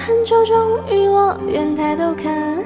很久，终于我愿抬头看，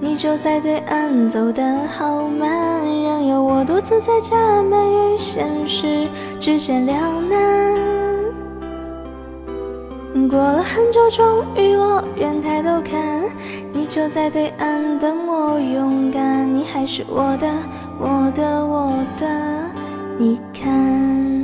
你就在对岸，走得好慢，任由我独自在假寐与现实之间两难。过了很久，终于我愿抬头看，你就在对岸等我勇敢，你还是我的，我的，我的，你看。